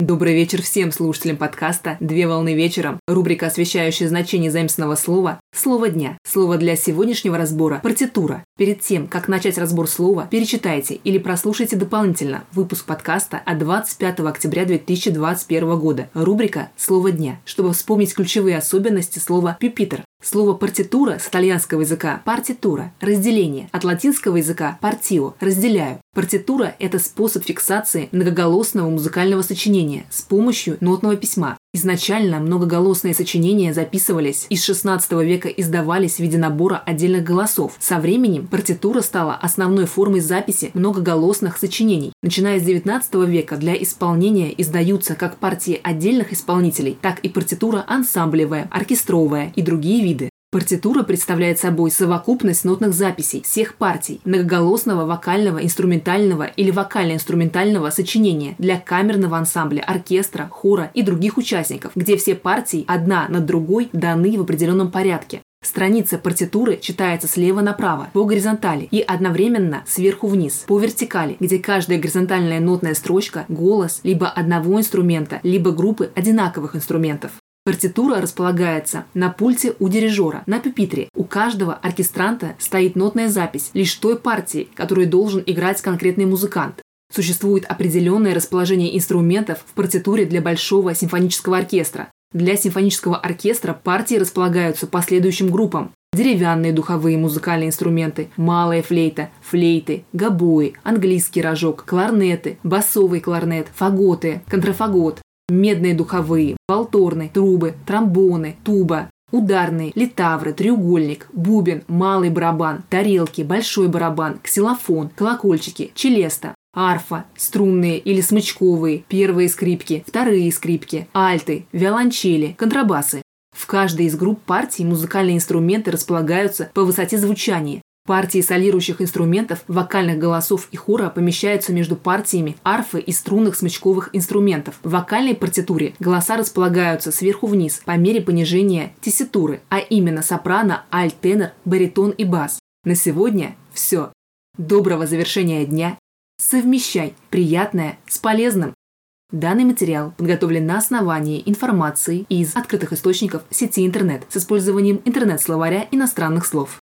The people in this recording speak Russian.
Добрый вечер всем слушателям подкаста «Две волны вечером». Рубрика, освещающая значение заимственного слова «Слово дня». Слово для сегодняшнего разбора – партитура. Перед тем, как начать разбор слова, перечитайте или прослушайте дополнительно выпуск подкаста от 25 октября 2021 года. Рубрика «Слово дня», чтобы вспомнить ключевые особенности слова «пюпитр». Слово партитура с итальянского языка партитура – разделение, от латинского языка партио – разделяю. Партитура – это способ фиксации многоголосного музыкального сочинения с помощью нотного письма. Изначально многоголосные сочинения записывались из 16 века издавались в виде набора отдельных голосов. Со временем партитура стала основной формой записи многоголосных сочинений. Начиная с 19 века для исполнения издаются как партии отдельных исполнителей, так и партитура ансамблевая, оркестровая и другие виды. Партитура представляет собой совокупность нотных записей всех партий многоголосного вокального, инструментального или вокально-инструментального сочинения для камерного ансамбля, оркестра, хора и других участников, где все партии одна над другой даны в определенном порядке. Страница партитуры читается слева направо, по горизонтали и одновременно сверху вниз, по вертикали, где каждая горизонтальная нотная строчка – голос либо одного инструмента, либо группы одинаковых инструментов. Партитура располагается на пульте у дирижера, на пюпитре. У каждого оркестранта стоит нотная запись лишь той партии, которую должен играть конкретный музыкант. Существует определенное расположение инструментов в партитуре для большого симфонического оркестра. Для симфонического оркестра партии располагаются по следующим группам. Деревянные духовые музыкальные инструменты, малая флейта, флейты, гобои, английский рожок, кларнеты, басовый кларнет, фаготы, контрафагот, медные духовые, волторны, трубы, тромбоны, туба, ударные, литавры, треугольник, бубен, малый барабан, тарелки, большой барабан, ксилофон, колокольчики, челеста, арфа, струнные или смычковые, первые скрипки, вторые скрипки, альты, виолончели, контрабасы. В каждой из групп партий музыкальные инструменты располагаются по высоте звучания, Партии солирующих инструментов, вокальных голосов и хора помещаются между партиями арфы и струнных смычковых инструментов. В вокальной партитуре голоса располагаются сверху вниз по мере понижения тесситуры, а именно сопрано, альт, тенор, баритон и бас. На сегодня все. Доброго завершения дня. Совмещай приятное с полезным. Данный материал подготовлен на основании информации из открытых источников сети интернет с использованием интернет-словаря иностранных слов.